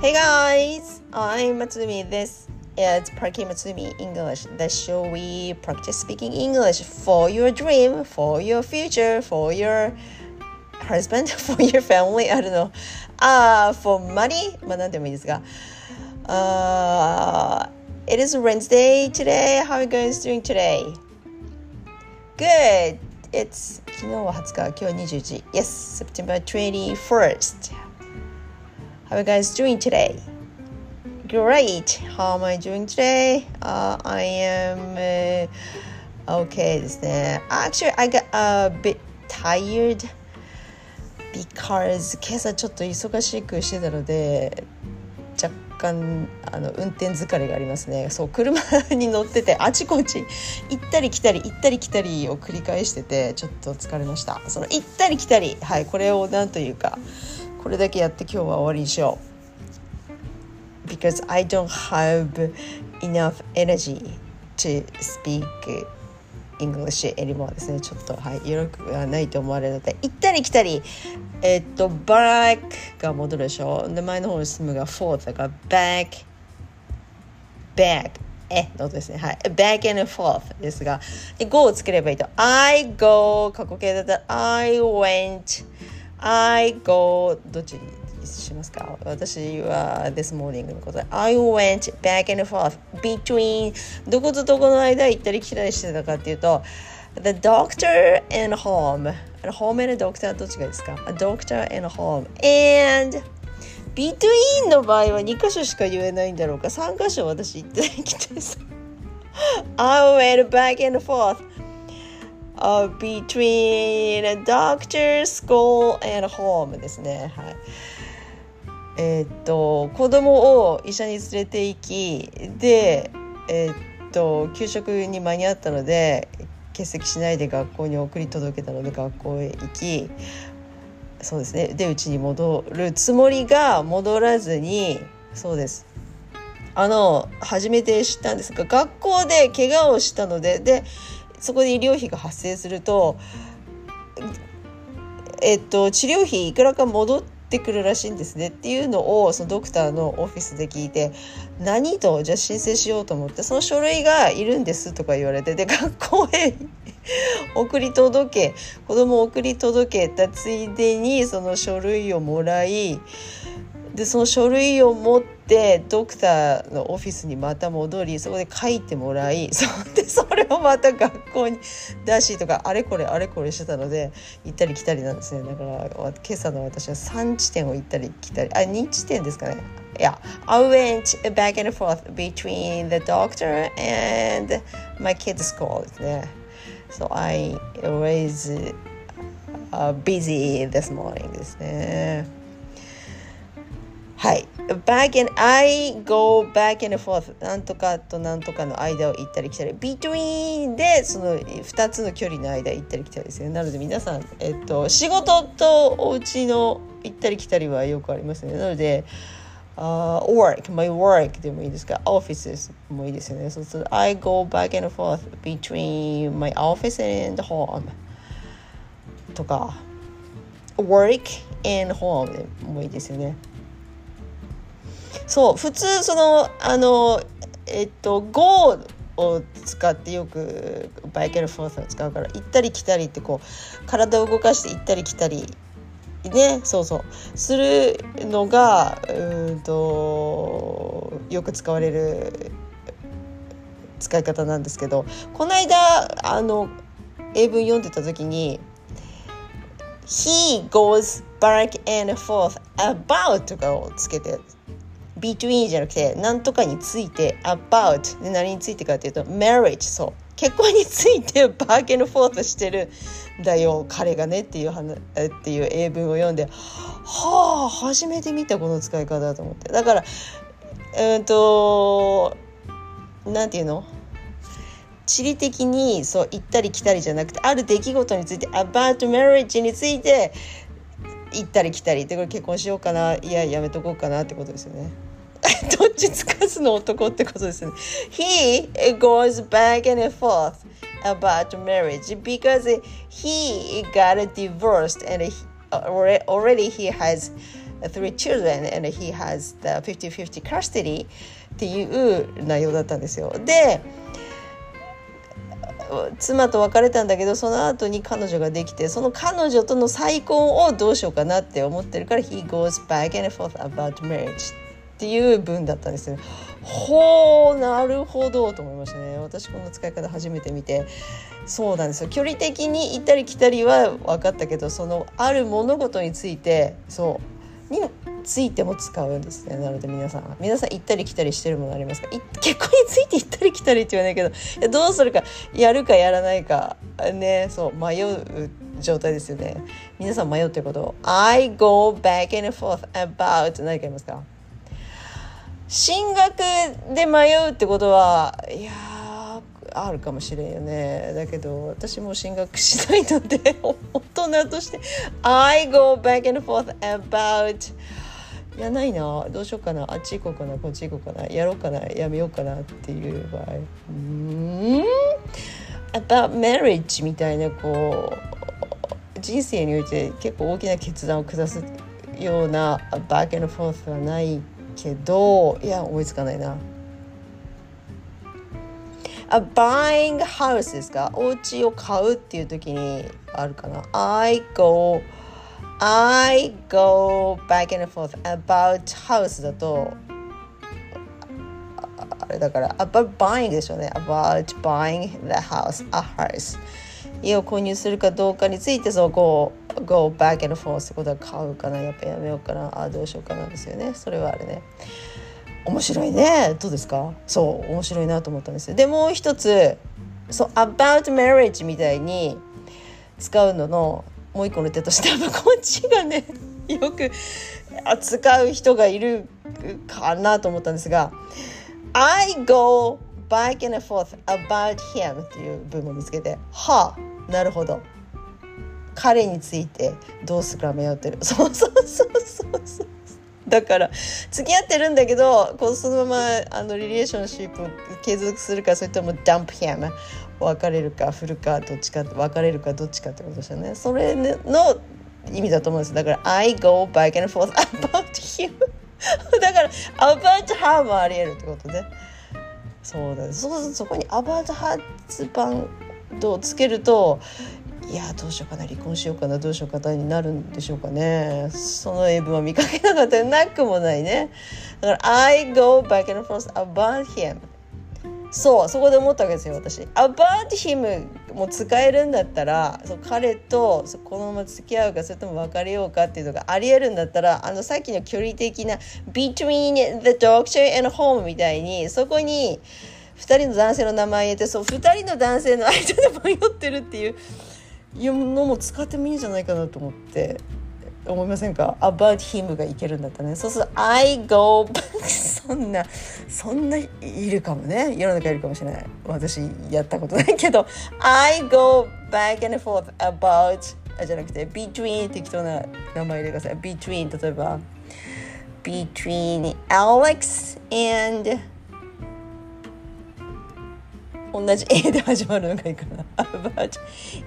Hey guys, I'm Matsumi. This is Parky Matsumi English, the show we practice speaking English for your dream, for your future, for your husband, for your family, I don't know. Uh, for money? まあ何でもいいですが。Uh, it is Wednesday today. How are you guys doing today? Good. It's 昨日は20日、今日は21。Yes, September 21st. How are you guys doing today? Great. How am I doing today? Uh, I am uh, okay ですね。Actually, I got a bit tired because 今朝ちょっと忙しくしてたので若干あの運転疲れがありますねそう車に乗っててあちこち行ったり来たり行ったり来たりを繰り返しててちょっと疲れましたその行ったり来たりはいこれを何というかこれだけやって今日は終わりにしよう because I don't have enough energy to speak English anymore ですねちょっとはいよくはないと思われるので行ったり来たりえっと back が戻るでしょで前の方に進むが forth だから back back えの音ですね。はい。back and forth ですが、で go をつければいいと。I go 過去形だったら I went I go どっちにしますか私は this morning のことで I went back and forth between どことどこの間行ったり来たりしてたかっていうと the doctor and home home and doctor どっちがですか a doctor and home and between の場合は2箇所しか言えないんだろうか3箇所私行ってきてさ I went back and forth uh, between a doctor, school and home ですね。はい。えー、っと子供を医者に連れて行きでえー、っと給食に間に合ったので欠席しないで学校に送り届けたので学校へ行きそうですね。でうちに戻るつもりが戻らずにそうです。あの初めて知ったんですが学校で怪我をしたのででそこで医療費が発生するとえっと治療費いくらか戻ってくるらしいんですねっていうのをそのドクターのオフィスで聞いて何とじゃあ申請しようと思ってその書類がいるんですとか言われてで学校へ送り届け子供を送り届けたついでにその書類をもらいでその書類を持ってドクターのオフィスにまた戻りそこで書いてもらいそでそれをまた学校に出しとかあれこれあれこれしてたので行ったり来たりなんですね。だから今朝の私は3地点を行ったり来たりあ2地点ですかね。Yeah, I went back and forth between the doctor and my kid's school ですね。So I was、busy this morning ですね。はい。back and I go back and forth なんとかとなんとかの間を行ったり来たり。Between でその2つの距離の間行ったり来たりですねなので皆さん、えっと、仕事とお家の行ったり来たりはよくありますね。なので uh, work, my work でもいいですか。Offices もいいですよね。そうすると I go back and forth between my office and home とか work and home でもいいですよね。そう普通そのあのえっと GO を使ってよくバイケルフォースを使うから行ったり来たりってこう体を動かして行ったり来たりねそうそう。するのがうんとよく使われる使い方なんですけどこの間あの英文読んでた時に「He goes back and forth about」とかをつけて between じゃなくて何とかについて about で何についてかっていうと marriage そう。結婚についてバーゲンフォートしてるんだよ彼がねっていう話っていう英文を読んではあ初めて見たこの使い方だと思って。だからうんとなんていうの？地理的にそう行ったり来たりじゃなくてある出来事について about marriage について行ったり来たり。でこれ結婚しようかないややめとこうかなってことですよね。どっちつかずの男ってことですね。He goes back and forth about marriage because he got divorced and he, already he has three children and he has the 50-50 custody っていう内容だったんですよ。で妻と別れたんだけどその後に彼女ができてその彼女との再婚をどうしようかなって思ってるから「He goes back and forth about marriage」っていう文だったんですよ。ほうなるほどと思いましたね。私この使い方初めて見て。そうなんですよ。距離的に行ったり来たりは分かったけどそのある物事についてそう。についても使うんですね。なので皆さん。皆さん行ったり来たりしてるものありますか？結婚について行ったり来たりって言わないけどいどうするか。やるかやらないか。ねそう。迷う状態ですよね。皆さん迷ってること I go back and forth about 何かありますか？進学で迷うってことはいやあるかもしれんよね。だけど私も進学しないので大人として I go back and forth about いやないな。どうしようかな。あっち行こうかな。こっち行こうかな。やろうかな。やめようかなっていう場合。うん？About marriage みたいなこう人生において結構大きな決断を下すような back and forth はないけどいや思いつかないな。A buying house ですかお家を買うっていう時にあるかな I go I go back and forth about house だとあれだから about buying でしょうね about buying the house a house 家を購入するかどうかについてそう go, go back and forth ってことは買うかなやっぱやめようかな。あどうしようかなですよね。それはあれね。面白いね。どうですか？そう面白いなと思ったんですよ。でもう一つそう about marriage みたいに使うののもう一個の手としてはこっちがねよく使う人がいるかなと思ったんですが I go back and forth about him っていう文を見つけてはあなるほど。彼についてどうすか迷ってる。そうそうそうそうそう。だから付き合ってるんだけどこうそのままあのリレーションシップ継続するかそれともダンプヒャム別れるか振るかどっちか別れるかどっちかってことですよね。それの意味だと思うんです。だから I go back and forth about him だから about her もありえるってことでそうだそう。そこに about her 版とつけるといやどうしようかな。離婚しようかな。どうしようかな。にな。るんでしょうかねその英文は見かけなかったなくもないね。だから I go back and forth about him. そうそこで思ったわけですよ私。About him も使えるんだったらそう彼とこのまま付き合うかそれとも別れようかっていうのがありえるんだったらあのさっきの距離的な between the doctor and home みたいにそこに2人の男性の名前入れてそう2人の男性の間で迷ってるっていういうのも使ってもいいんじゃないかなと思って思いませんか ?about him がいけるんだったね。そうすると I go そんなそんないるかもね世の中いるかもしれない私やったことないけど I go back and forth about じゃなくて between 適当な名前入れてください between 例えば between Alex and 同じ A で始まるのがいいかな about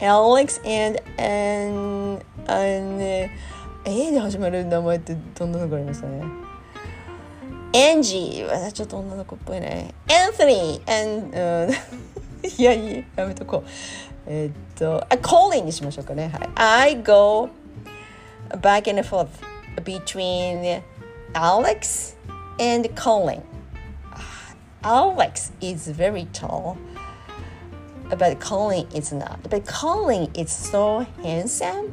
Alex and an, an A で始まる名前ってどんなのがありますかね Angie はちょっと女の子っぽいね Anthony and、うん、いやいややめとこうえっとあ Colin にしましょうかねはい I go back and forth between Alex and Colin Alex is very tall, but Colin is not. But Colin is so handsome.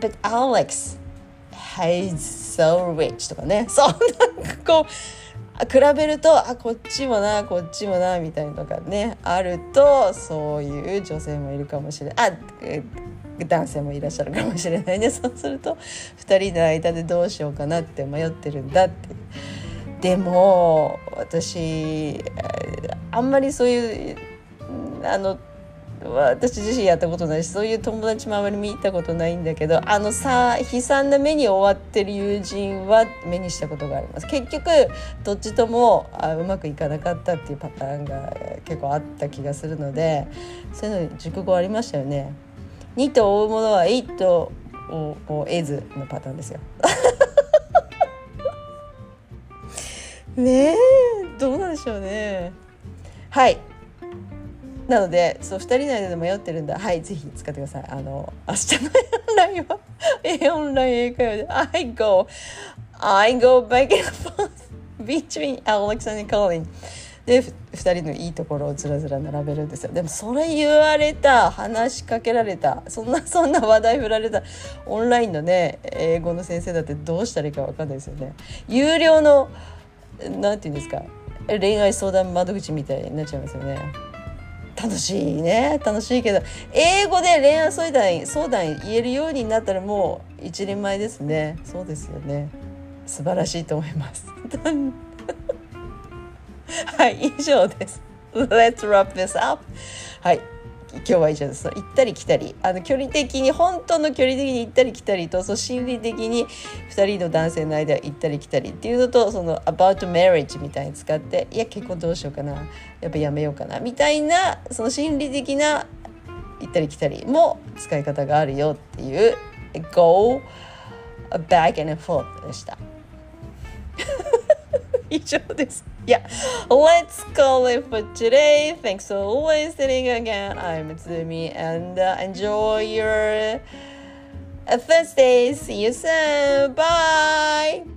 But Alex is so rich とかね。そうなんかこう比べるとあこっちもなこっちもなみたいなのがねあるとそういう女性もいるかもしれないあ男性もいらっしゃるかもしれないねそうすると2人の間でどうしようかなって迷ってるんだって。でも私あんまりそういうあの私自身やったことないしそういう友達もあまり見たことないんだけどあのさ悲惨な目に終わってる友人は目にしたことがあります結局どっちともあうまくいかなかったっていうパターンが結構あった気がするのでそういうの熟語ありましたよね。2と追うものは1とをを得ずのパターンですよ。ねえ。どうなんでしょうね。はい。なのでそう2人の間で迷ってるんだ。はいぜひ使ってください。あの明日のオンラインは えオンライン英会話で。I go I go back and forth between Alex and Colin. で2人のいいところをずらずら並べるんですよ。でもそれ言われた話しかけられたそんな そんな話題振られたオンラインのね英語の先生だってどうしたらいいか分かんないですよね。有料のなんて言うんですか？恋愛相談窓口みたいになっちゃいますよね。楽しいね。楽しいけど英語で恋愛相談相談言えるようになったらもう一人前ですね。そうですよね。素晴らしいと思います。はい以上です。Let's wrap this up はい。今日は以上です行ったり来たりあの距離的に本当の距離的に行ったり来たりとそ心理的に2人の男性の間行ったり来たりっていうのとその about marriage みたいに使っていや結婚どうしようかなやっぱやめようかなみたいなその心理的な行ったり来たりも使い方があるよっていう go back and forth でした。以上です。Yeah, let's call it for today. Thanks for listening again. I'm Tsumi and uh, enjoy your Thursday. See you soon. Bye.